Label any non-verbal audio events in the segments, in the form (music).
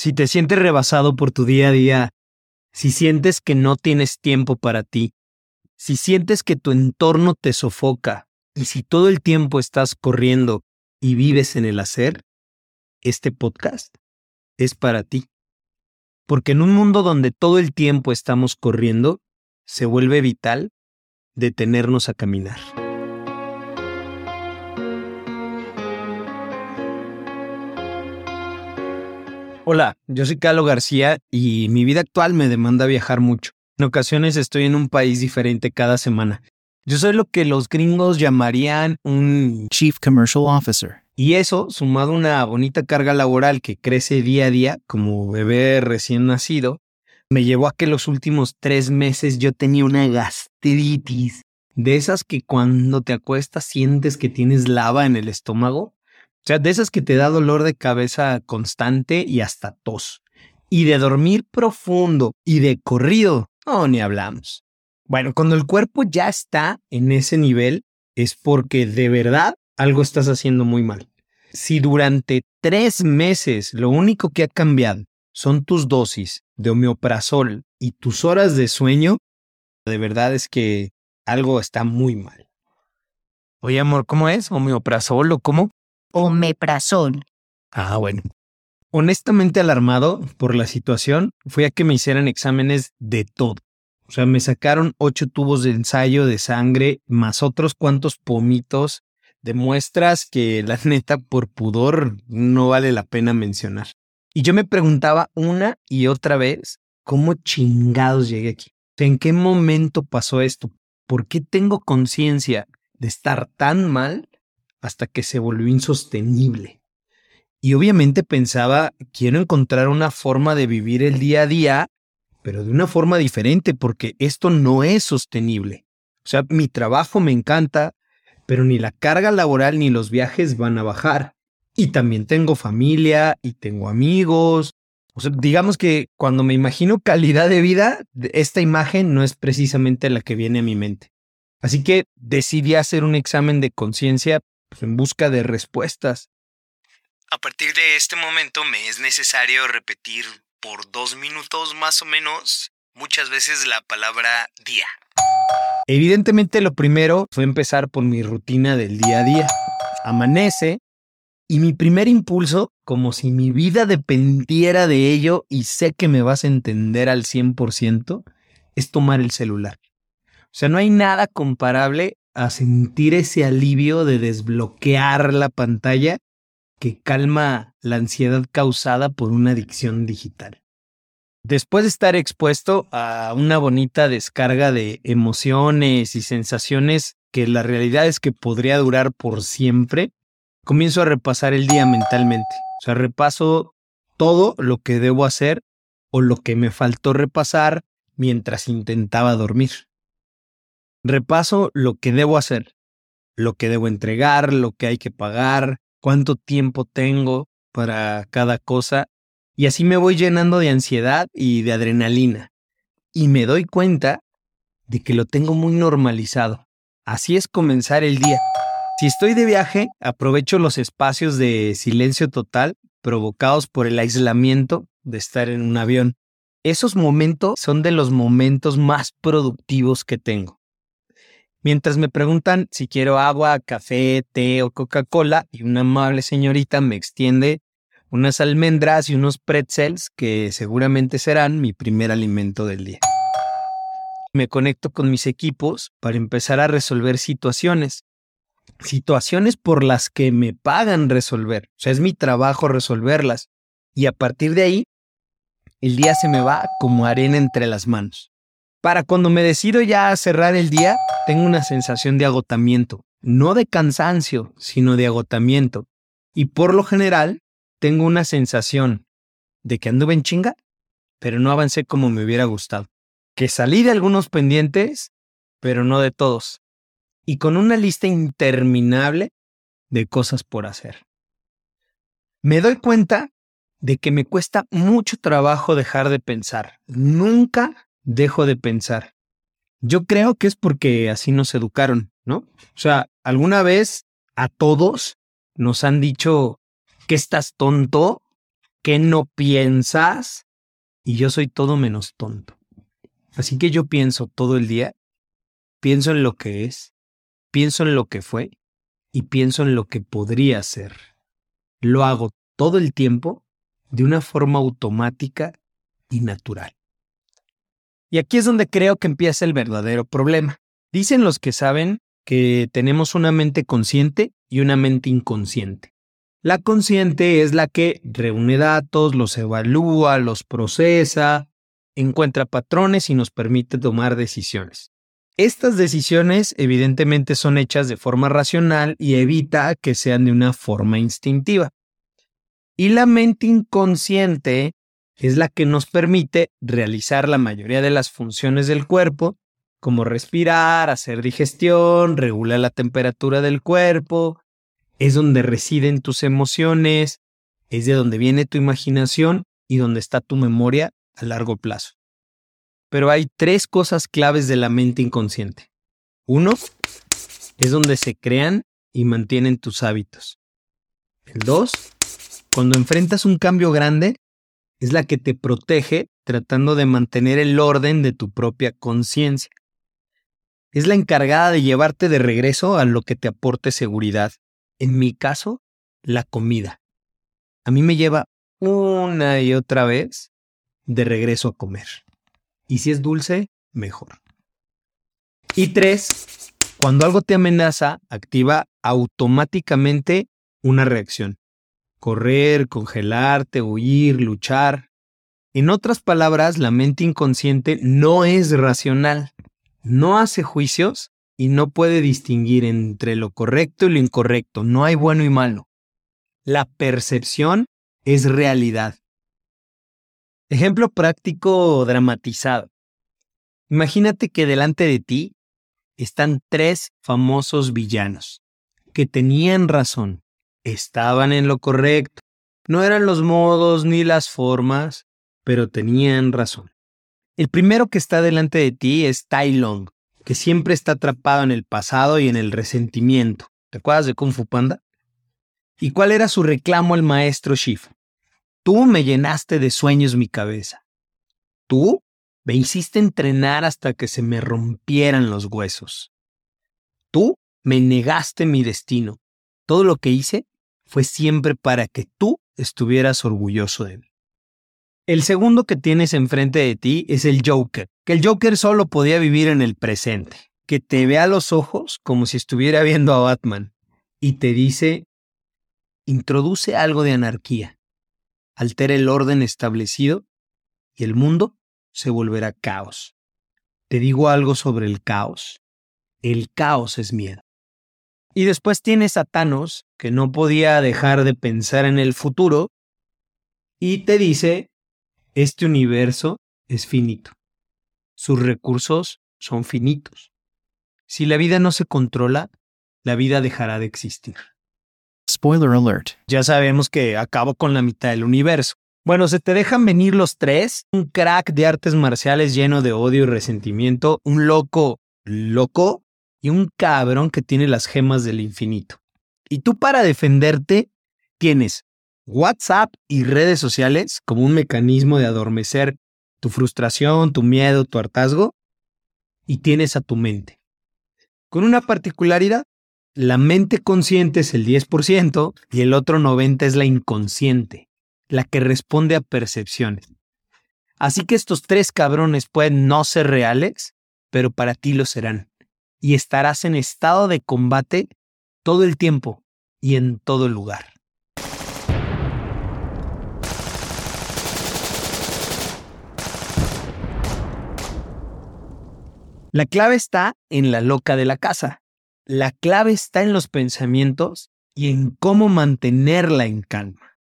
si te sientes rebasado por tu día a día, si sientes que no tienes tiempo para ti, si sientes que tu entorno te sofoca y si todo el tiempo estás corriendo y vives en el hacer, este podcast es para ti. Porque en un mundo donde todo el tiempo estamos corriendo, se vuelve vital detenernos a caminar. Hola, yo soy Carlos García y mi vida actual me demanda viajar mucho. En ocasiones estoy en un país diferente cada semana. Yo soy lo que los gringos llamarían un Chief Commercial Officer. Y eso, sumado a una bonita carga laboral que crece día a día como bebé recién nacido, me llevó a que los últimos tres meses yo tenía una gastritis. De esas que cuando te acuestas sientes que tienes lava en el estómago. O sea, de esas que te da dolor de cabeza constante y hasta tos. Y de dormir profundo y de corrido, no, ni hablamos. Bueno, cuando el cuerpo ya está en ese nivel, es porque de verdad algo estás haciendo muy mal. Si durante tres meses lo único que ha cambiado son tus dosis de homeoprazol y tus horas de sueño, de verdad es que algo está muy mal. Oye, amor, ¿cómo es? ¿Homeoprazol o cómo? Omeprazol. Ah, bueno. Honestamente alarmado por la situación, fui a que me hicieran exámenes de todo. O sea, me sacaron ocho tubos de ensayo de sangre, más otros cuantos pomitos de muestras que la (laughs) neta por pudor no vale la pena mencionar. Y yo me preguntaba una y otra vez, ¿cómo chingados llegué aquí? ¿En qué momento pasó esto? ¿Por qué tengo conciencia de estar tan mal hasta que se volvió insostenible? Y obviamente pensaba, quiero encontrar una forma de vivir el día a día, pero de una forma diferente, porque esto no es sostenible. O sea, mi trabajo me encanta, pero ni la carga laboral ni los viajes van a bajar. Y también tengo familia y tengo amigos. O sea, digamos que cuando me imagino calidad de vida, esta imagen no es precisamente la que viene a mi mente. Así que decidí hacer un examen de conciencia pues, en busca de respuestas. A partir de este momento me es necesario repetir por dos minutos más o menos muchas veces la palabra día. Evidentemente lo primero fue empezar por mi rutina del día a día. Amanece y mi primer impulso, como si mi vida dependiera de ello y sé que me vas a entender al 100%, es tomar el celular. O sea, no hay nada comparable a sentir ese alivio de desbloquear la pantalla que calma la ansiedad causada por una adicción digital. Después de estar expuesto a una bonita descarga de emociones y sensaciones que la realidad es que podría durar por siempre, comienzo a repasar el día mentalmente. O sea, repaso todo lo que debo hacer o lo que me faltó repasar mientras intentaba dormir. Repaso lo que debo hacer, lo que debo entregar, lo que hay que pagar, cuánto tiempo tengo para cada cosa y así me voy llenando de ansiedad y de adrenalina. Y me doy cuenta de que lo tengo muy normalizado. Así es comenzar el día. Si estoy de viaje, aprovecho los espacios de silencio total provocados por el aislamiento de estar en un avión. Esos momentos son de los momentos más productivos que tengo. Mientras me preguntan si quiero agua, café, té o Coca-Cola y una amable señorita me extiende unas almendras y unos pretzels que seguramente serán mi primer alimento del día. Me conecto con mis equipos para empezar a resolver situaciones. Situaciones por las que me pagan resolver. O sea, es mi trabajo resolverlas. Y a partir de ahí, el día se me va como arena entre las manos. Para cuando me decido ya cerrar el día, tengo una sensación de agotamiento, no de cansancio, sino de agotamiento. Y por lo general, tengo una sensación de que anduve en chinga, pero no avancé como me hubiera gustado. Que salí de algunos pendientes, pero no de todos. Y con una lista interminable de cosas por hacer. Me doy cuenta de que me cuesta mucho trabajo dejar de pensar. Nunca dejo de pensar. Yo creo que es porque así nos educaron, ¿no? O sea, alguna vez a todos nos han dicho que estás tonto qué no piensas y yo soy todo menos tonto. Así que yo pienso todo el día, pienso en lo que es, pienso en lo que fue y pienso en lo que podría ser. Lo hago todo el tiempo de una forma automática y natural. Y aquí es donde creo que empieza el verdadero problema. Dicen los que saben que tenemos una mente consciente y una mente inconsciente. La consciente es la que reúne datos, los evalúa, los procesa, encuentra patrones y nos permite tomar decisiones. Estas decisiones evidentemente son hechas de forma racional y evita que sean de una forma instintiva. Y la mente inconsciente es la que nos permite realizar la mayoría de las funciones del cuerpo, como respirar, hacer digestión, regula la temperatura del cuerpo, es donde residen tus emociones, es de donde viene tu imaginación y donde está tu memoria a largo plazo. Pero hay tres cosas claves de la mente inconsciente. Uno, es donde se crean y mantienen tus hábitos. El dos, cuando enfrentas un cambio grande, es la que te protege tratando de mantener el orden de tu propia conciencia. Es la encargada de llevarte de regreso a lo que te aporte seguridad. En mi caso, la comida. A mí me lleva una y otra vez de regreso a comer. Y si es dulce, mejor. Y tres, cuando algo te amenaza, activa automáticamente una reacción correr, congelarte, huir, luchar. En otras palabras, la mente inconsciente no es racional, no hace juicios y no puede distinguir entre lo correcto y lo incorrecto. No hay bueno y malo. La percepción es realidad. Ejemplo práctico dramatizado. Imagínate que delante de ti están tres famosos villanos que tenían razón, estaban en lo correcto. No eran los modos ni las formas, pero tenían razón. El primero que está delante de ti es Tai Long, que siempre está atrapado en el pasado y en el resentimiento. ¿Te acuerdas de Kung Fu Panda? ¿Y cuál era su reclamo al maestro Shifu? Tú me llenaste de sueños mi cabeza. Tú me hiciste entrenar hasta que se me rompieran los huesos. Tú me negaste mi destino. Todo lo que hice fue siempre para que tú estuvieras orgulloso de mí. El segundo que tienes enfrente de ti es el Joker, que el Joker solo podía vivir en el presente, que te ve a los ojos como si estuviera viendo a Batman y te dice, introduce algo de anarquía, altera el orden establecido y el mundo se volverá caos. Te digo algo sobre el caos. El caos es miedo. Y después tienes a Thanos, que no podía dejar de pensar en el futuro, y te dice, este universo es finito. Sus recursos son finitos. Si la vida no se controla, la vida dejará de existir. Spoiler alert. Ya sabemos que acabo con la mitad del universo. Bueno, se te dejan venir los tres, un crack de artes marciales lleno de odio y resentimiento, un loco loco y un cabrón que tiene las gemas del infinito. Y tú para defenderte tienes WhatsApp y redes sociales como un mecanismo de adormecer tu frustración, tu miedo, tu hartazgo, y tienes a tu mente. Con una particularidad, la mente consciente es el 10% y el otro 90% es la inconsciente, la que responde a percepciones. Así que estos tres cabrones pueden no ser reales, pero para ti lo serán y estarás en estado de combate todo el tiempo y en todo lugar. La clave está en la loca de la casa. La clave está en los pensamientos y en cómo mantenerla en calma.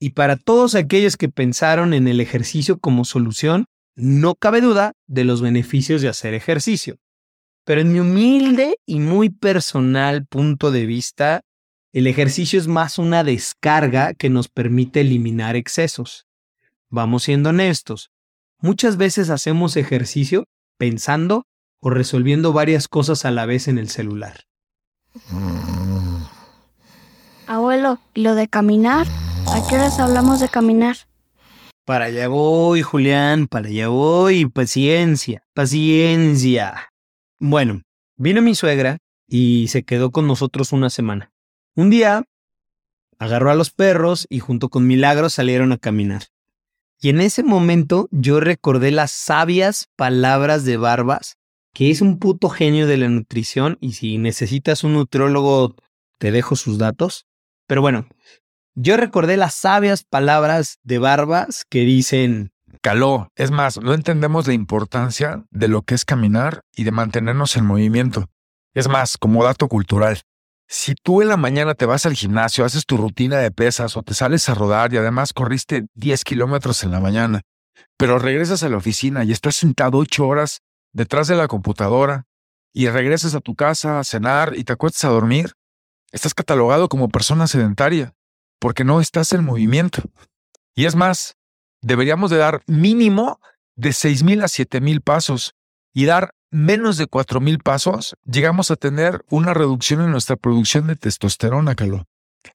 Y para todos aquellos que pensaron en el ejercicio como solución, no cabe duda de los beneficios de hacer ejercicio. Pero en mi humilde y muy personal punto de vista, el ejercicio es más una descarga que nos permite eliminar excesos. Vamos siendo honestos. Muchas veces hacemos ejercicio pensando o resolviendo varias cosas a la vez en el celular. Abuelo, ¿y lo de caminar? ¿A qué horas hablamos de caminar? Para allá voy, Julián, para allá voy. Paciencia, paciencia. Bueno, vino mi suegra y se quedó con nosotros una semana. Un día agarró a los perros y junto con Milagros salieron a caminar. Y en ese momento yo recordé las sabias palabras de Barbas, que es un puto genio de la nutrición y si necesitas un nutriólogo te dejo sus datos. Pero bueno, yo recordé las sabias palabras de Barbas que dicen... Caló, es más, no entendemos la importancia de lo que es caminar y de mantenernos en movimiento. Es más, como dato cultural, si tú en la mañana te vas al gimnasio, haces tu rutina de pesas o te sales a rodar y además corriste 10 kilómetros en la mañana, pero regresas a la oficina y estás sentado 8 horas detrás de la computadora y regresas a tu casa a cenar y te acuestas a dormir, estás catalogado como persona sedentaria porque no estás en movimiento. Y es más, deberíamos de dar mínimo de 6.000 a 7.000 pasos y dar menos de 4.000 pasos, llegamos a tener una reducción en nuestra producción de testosterona, Caló.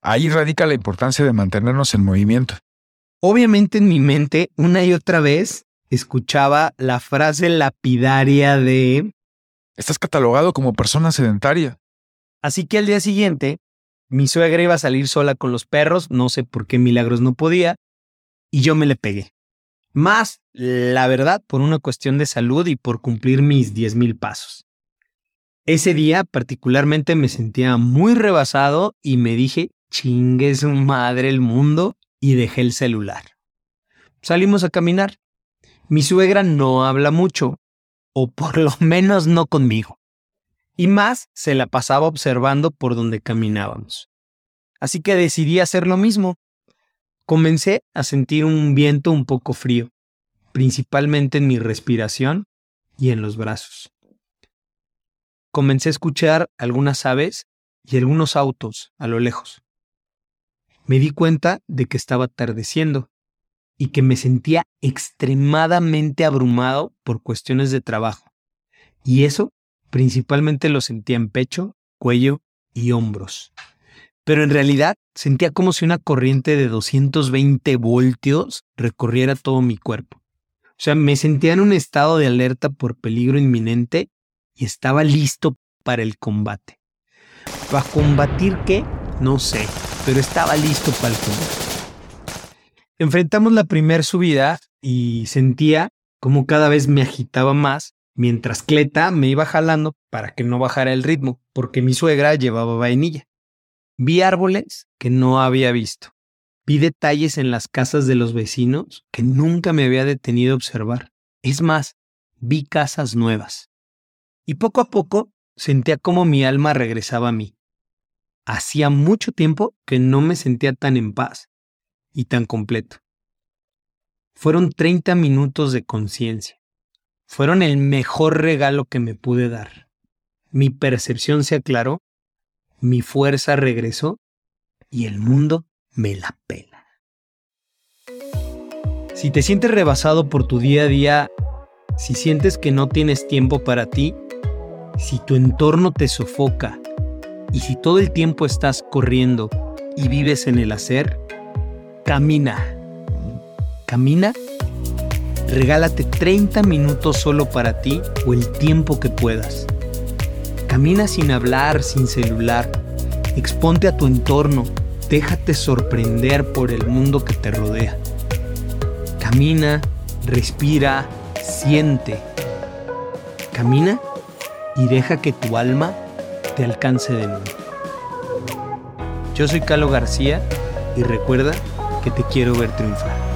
Ahí radica la importancia de mantenernos en movimiento. Obviamente en mi mente, una y otra vez, escuchaba la frase lapidaria de... Estás catalogado como persona sedentaria. Así que al día siguiente, mi suegra iba a salir sola con los perros, no sé por qué milagros no podía, y yo me le pegué. Más, la verdad, por una cuestión de salud y por cumplir mis 10.000 pasos. Ese día particularmente me sentía muy rebasado y me dije, chingue su madre el mundo y dejé el celular. Salimos a caminar. Mi suegra no habla mucho, o por lo (laughs) menos no conmigo. Y más se la pasaba observando por donde caminábamos. Así que decidí hacer lo mismo. Comencé a sentir un viento un poco frío, principalmente en mi respiración y en los brazos. Comencé a escuchar algunas aves y algunos autos a lo lejos. Me di cuenta de que estaba atardeciendo y que me sentía extremadamente abrumado por cuestiones de trabajo. Y eso principalmente lo sentía en pecho, cuello y hombros pero en realidad sentía como si una corriente de 220 voltios recorriera todo mi cuerpo. O sea, me sentía en un estado de alerta por peligro inminente y estaba listo para el combate. ¿Para combatir qué? No sé, pero estaba listo para el combate. Enfrentamos la primera subida y sentía como cada vez me agitaba más mientras Cleta me iba jalando para que no bajara el ritmo, porque mi suegra llevaba vainilla. Vi árboles que no había visto. Vi detalles en las casas de los vecinos que nunca me había detenido a observar. Es más, vi casas nuevas. Y poco a poco sentía como mi alma regresaba a mí. Hacía mucho tiempo que no me sentía tan en paz y tan completo. Fueron 30 minutos de conciencia. Fueron el mejor regalo que me pude dar. Mi percepción se aclaró mi fuerza regresó y el mundo me la pela. Si te sientes rebasado por tu día a día, si sientes que no tienes tiempo para ti, si tu entorno te sofoca y si todo el tiempo estás corriendo y vives en el hacer, camina. Camina. Regálate 30 minutos solo para ti o el tiempo que puedas. Camina sin hablar, sin celular. Exponte a tu entorno. Déjate sorprender por el mundo que te rodea. Camina, respira, siente. Camina y deja que tu alma te alcance de nuevo. Yo soy Calo García y recuerda que te quiero ver triunfar.